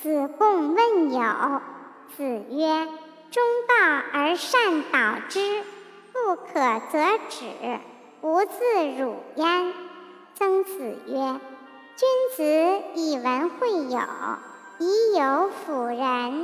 子贡问友，子曰，忠告而善导之，不可则止，无自辱焉。曾子曰，君子以文会友，以友辅仁。